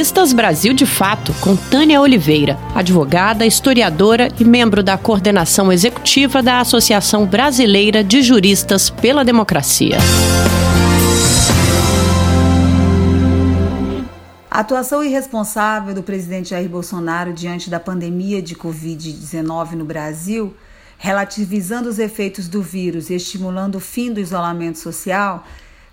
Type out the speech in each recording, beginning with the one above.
Juristas Brasil de Fato, com Tânia Oliveira, advogada, historiadora e membro da coordenação executiva da Associação Brasileira de Juristas pela Democracia. A atuação irresponsável do presidente Jair Bolsonaro diante da pandemia de Covid-19 no Brasil, relativizando os efeitos do vírus e estimulando o fim do isolamento social,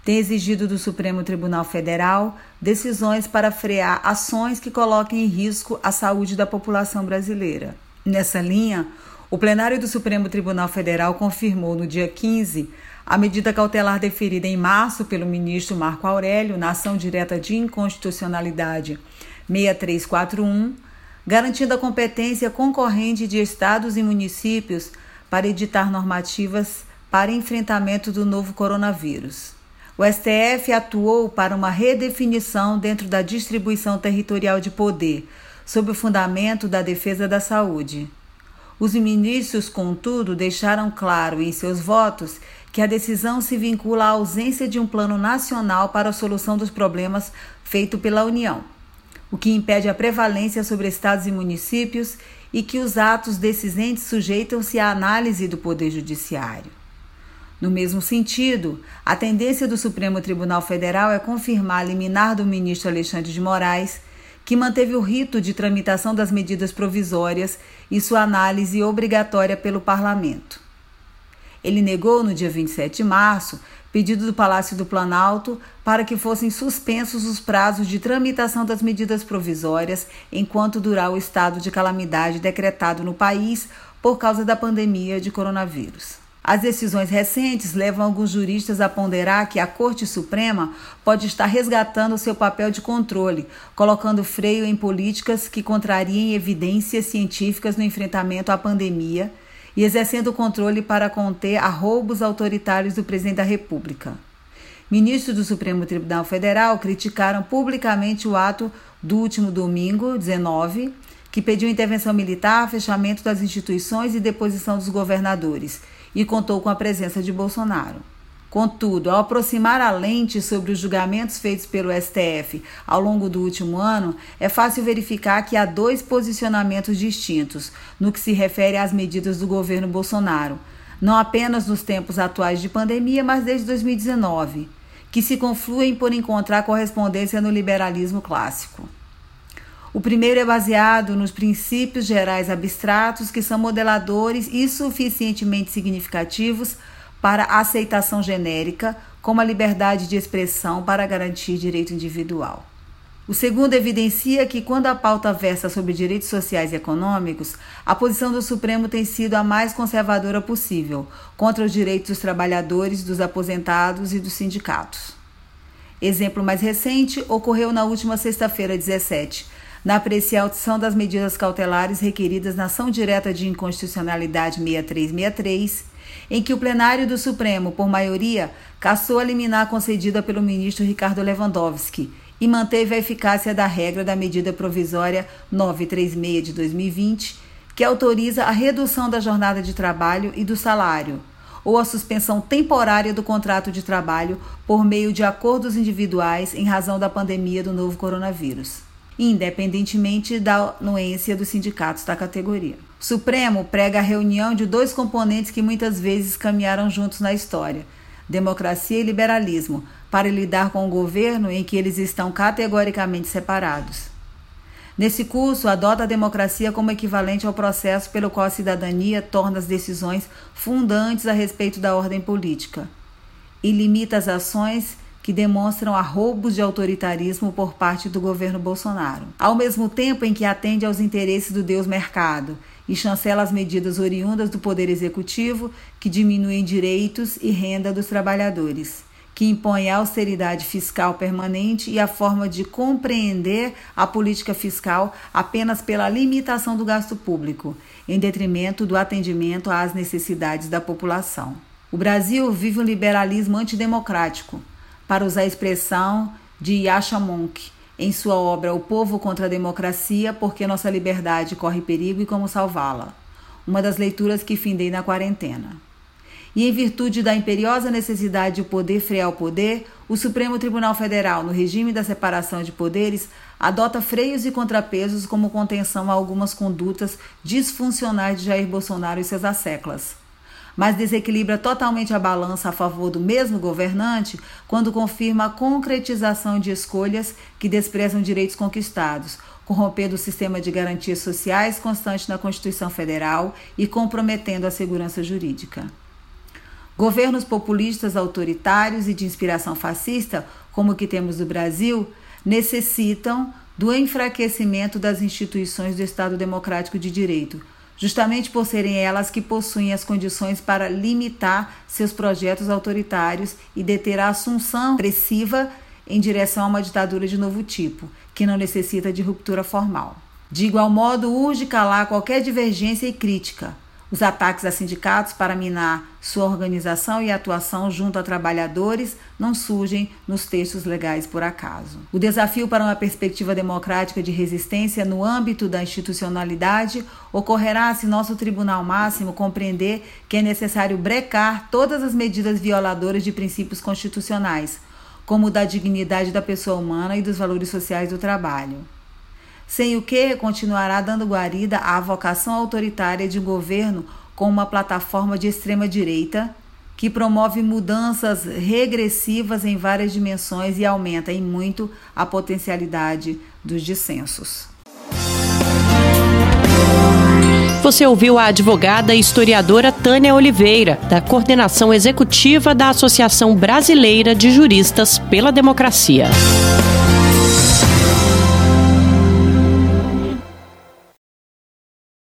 tem exigido do Supremo Tribunal Federal decisões para frear ações que coloquem em risco a saúde da população brasileira. Nessa linha, o plenário do Supremo Tribunal Federal confirmou no dia 15 a medida cautelar deferida em março pelo ministro Marco Aurélio na ação direta de inconstitucionalidade 6341, garantindo a competência concorrente de estados e municípios para editar normativas para enfrentamento do novo coronavírus. O STF atuou para uma redefinição dentro da distribuição territorial de poder, sob o fundamento da defesa da saúde. Os ministros, contudo, deixaram claro em seus votos que a decisão se vincula à ausência de um plano nacional para a solução dos problemas feito pela União, o que impede a prevalência sobre estados e municípios e que os atos desses entes sujeitam-se à análise do Poder Judiciário. No mesmo sentido, a tendência do Supremo Tribunal Federal é confirmar a liminar do ministro Alexandre de Moraes, que manteve o rito de tramitação das medidas provisórias e sua análise obrigatória pelo Parlamento. Ele negou, no dia 27 de março, pedido do Palácio do Planalto para que fossem suspensos os prazos de tramitação das medidas provisórias enquanto durar o estado de calamidade decretado no país por causa da pandemia de coronavírus. As decisões recentes levam alguns juristas a ponderar que a Corte Suprema pode estar resgatando seu papel de controle, colocando freio em políticas que contrariem evidências científicas no enfrentamento à pandemia e exercendo controle para conter arroubos autoritários do presidente da República. Ministros do Supremo Tribunal Federal criticaram publicamente o ato do último domingo, 19, que pediu intervenção militar, fechamento das instituições e deposição dos governadores e contou com a presença de Bolsonaro. Contudo, ao aproximar a lente sobre os julgamentos feitos pelo STF ao longo do último ano, é fácil verificar que há dois posicionamentos distintos no que se refere às medidas do governo Bolsonaro, não apenas nos tempos atuais de pandemia, mas desde 2019, que se confluem por encontrar correspondência no liberalismo clássico. O primeiro é baseado nos princípios gerais abstratos que são modeladores e suficientemente significativos para aceitação genérica, como a liberdade de expressão para garantir direito individual. O segundo evidencia que, quando a pauta versa sobre direitos sociais e econômicos, a posição do Supremo tem sido a mais conservadora possível, contra os direitos dos trabalhadores, dos aposentados e dos sindicatos. Exemplo mais recente ocorreu na última sexta-feira, 17, na apreciação das medidas cautelares requeridas na ação direta de inconstitucionalidade 6363, em que o plenário do Supremo, por maioria, cassou a liminar concedida pelo ministro Ricardo Lewandowski e manteve a eficácia da regra da medida provisória 936 de 2020, que autoriza a redução da jornada de trabalho e do salário, ou a suspensão temporária do contrato de trabalho por meio de acordos individuais em razão da pandemia do novo coronavírus independentemente da anuência dos sindicatos da categoria. O Supremo prega a reunião de dois componentes que muitas vezes caminharam juntos na história: democracia e liberalismo, para lidar com o governo em que eles estão categoricamente separados. Nesse curso, adota a democracia como equivalente ao processo pelo qual a cidadania torna as decisões fundantes a respeito da ordem política e limita as ações que demonstram arroubos de autoritarismo por parte do governo Bolsonaro, ao mesmo tempo em que atende aos interesses do Deus mercado e chancela as medidas oriundas do Poder Executivo que diminuem direitos e renda dos trabalhadores, que impõem a austeridade fiscal permanente e a forma de compreender a política fiscal apenas pela limitação do gasto público, em detrimento do atendimento às necessidades da população. O Brasil vive um liberalismo antidemocrático para usar a expressão de Yasha Monk em sua obra O Povo contra a Democracia, porque nossa liberdade corre perigo e como salvá-la. Uma das leituras que findei na quarentena. e em virtude da imperiosa necessidade de poder frear o poder, o Supremo Tribunal Federal, no regime da separação de poderes, adota freios e contrapesos como contenção a algumas condutas disfuncionais de Jair Bolsonaro e seus asseclas. Mas desequilibra totalmente a balança a favor do mesmo governante quando confirma a concretização de escolhas que desprezam direitos conquistados, corrompendo o sistema de garantias sociais constante na Constituição Federal e comprometendo a segurança jurídica. Governos populistas autoritários e de inspiração fascista, como o que temos no Brasil, necessitam do enfraquecimento das instituições do Estado Democrático de Direito, justamente por serem elas que possuem as condições para limitar seus projetos autoritários e deter a assunção pressiva em direção a uma ditadura de novo tipo, que não necessita de ruptura formal. De igual modo, urge calar qualquer divergência e crítica, os ataques a sindicatos para minar sua organização e atuação junto a trabalhadores não surgem nos textos legais por acaso. O desafio para uma perspectiva democrática de resistência no âmbito da institucionalidade ocorrerá se nosso Tribunal Máximo compreender que é necessário brecar todas as medidas violadoras de princípios constitucionais, como o da dignidade da pessoa humana e dos valores sociais do trabalho sem o que continuará dando guarida à vocação autoritária de um governo com uma plataforma de extrema-direita que promove mudanças regressivas em várias dimensões e aumenta em muito a potencialidade dos dissensos. Você ouviu a advogada e historiadora Tânia Oliveira, da coordenação executiva da Associação Brasileira de Juristas pela Democracia.